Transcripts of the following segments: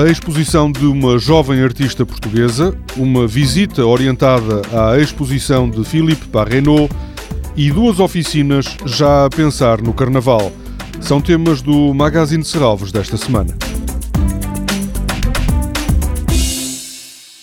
exposição de uma jovem artista portuguesa, uma visita orientada à exposição de Philippe Parrenot e duas oficinas já a pensar no Carnaval. São temas do Magazine de Serralves desta semana.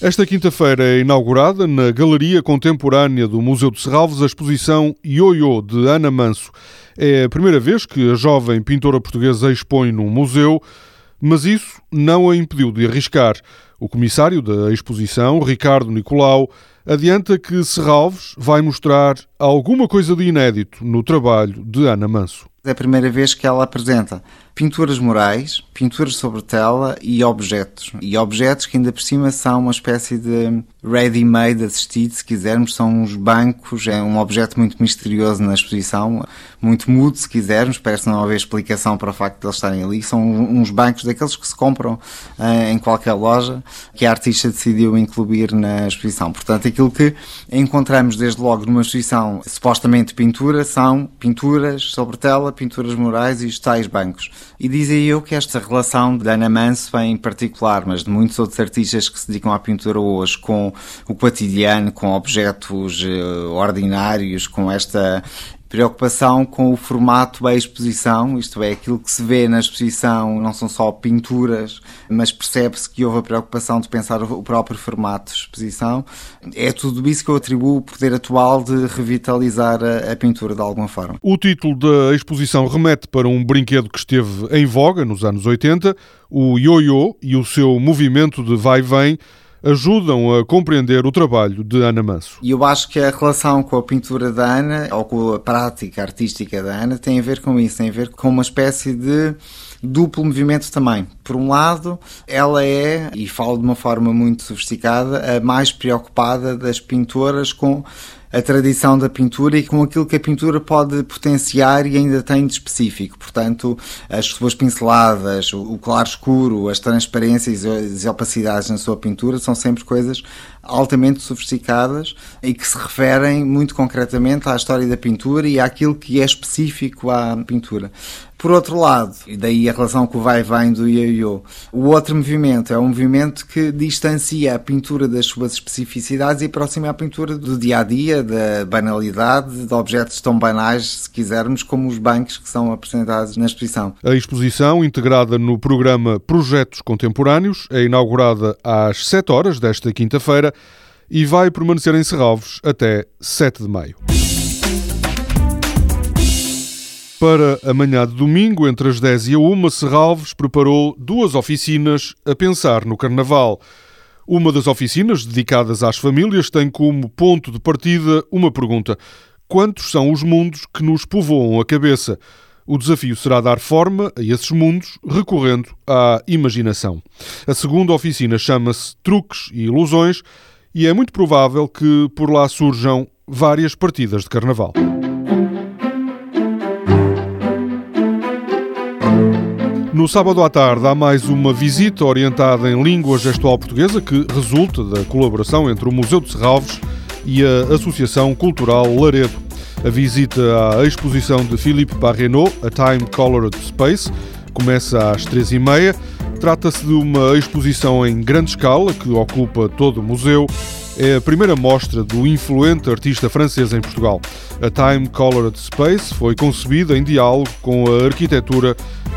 Esta quinta-feira é inaugurada na Galeria Contemporânea do Museu de Serralves a exposição Ioiô de Ana Manso. É a primeira vez que a jovem pintora portuguesa expõe num museu, mas isso não a impediu de arriscar. O comissário da exposição, Ricardo Nicolau, adianta que Serralves vai mostrar alguma coisa de inédito no trabalho de Ana Manso. É a primeira vez que ela apresenta pinturas murais, pinturas sobre tela e objetos. E objetos que ainda por cima são uma espécie de ready-made assistido, se quisermos, são uns bancos, é um objeto muito misterioso na exposição, muito mudo, se quisermos, parece não haver explicação para o facto de eles estarem ali. São uns bancos daqueles que se compram uh, em qualquer loja, que a artista decidiu incluir na exposição. Portanto, aquilo que encontramos desde logo numa exposição supostamente pintura são pinturas sobre tela, pinturas murais e tais bancos. E dizia eu que esta relação de Ana Manso, em particular, mas de muitos outros artistas que se dedicam à pintura hoje, com o cotidiano, com objetos uh, ordinários, com esta preocupação com o formato da exposição, isto é, aquilo que se vê na exposição não são só pinturas, mas percebe-se que houve a preocupação de pensar o próprio formato de exposição. É tudo isso que eu atribuo o poder atual de revitalizar a, a pintura de alguma forma. O título da exposição remete para um brinquedo que esteve em voga nos anos 80, o ioiô e o seu movimento de vai-vem ajudam a compreender o trabalho de Ana Manso. E eu acho que a relação com a pintura da Ana, ou com a prática artística da Ana, tem a ver com isso, tem a ver com uma espécie de duplo movimento também. Por um lado, ela é, e falo de uma forma muito sofisticada, a mais preocupada das pintoras com a tradição da pintura e com aquilo que a pintura pode potenciar e ainda tem de específico. Portanto, as suas pinceladas, o claro escuro, as transparências as opacidades na sua pintura são sempre coisas altamente sofisticadas e que se referem muito concretamente à história da pintura e àquilo que é específico à pintura. Por outro lado, e daí a relação com o vai-vem do ioiô, o outro movimento é um movimento que distancia a pintura das suas especificidades e aproxima a pintura do dia a dia, da banalidade, de objetos tão banais, se quisermos, como os bancos que são apresentados na exposição. A exposição, integrada no programa Projetos Contemporâneos, é inaugurada às 7 horas desta quinta-feira e vai permanecer em Serralves até 7 de maio. Para amanhã de domingo, entre as 10 e a 1, Serralves preparou duas oficinas a pensar no Carnaval. Uma das oficinas, dedicadas às famílias, tem como ponto de partida uma pergunta: quantos são os mundos que nos povoam a cabeça? O desafio será dar forma a esses mundos recorrendo à imaginação. A segunda oficina chama-se Truques e Ilusões e é muito provável que por lá surjam várias partidas de carnaval. No sábado à tarde há mais uma visita orientada em língua gestual portuguesa que resulta da colaboração entre o Museu de Serralves e a Associação Cultural Laredo. A visita à exposição de Philippe Parrenot, A Time Colored Space, começa às três e meia. Trata-se de uma exposição em grande escala que ocupa todo o museu é a primeira mostra do influente artista francês em Portugal. A Time Colored Space foi concebida em diálogo com a arquitetura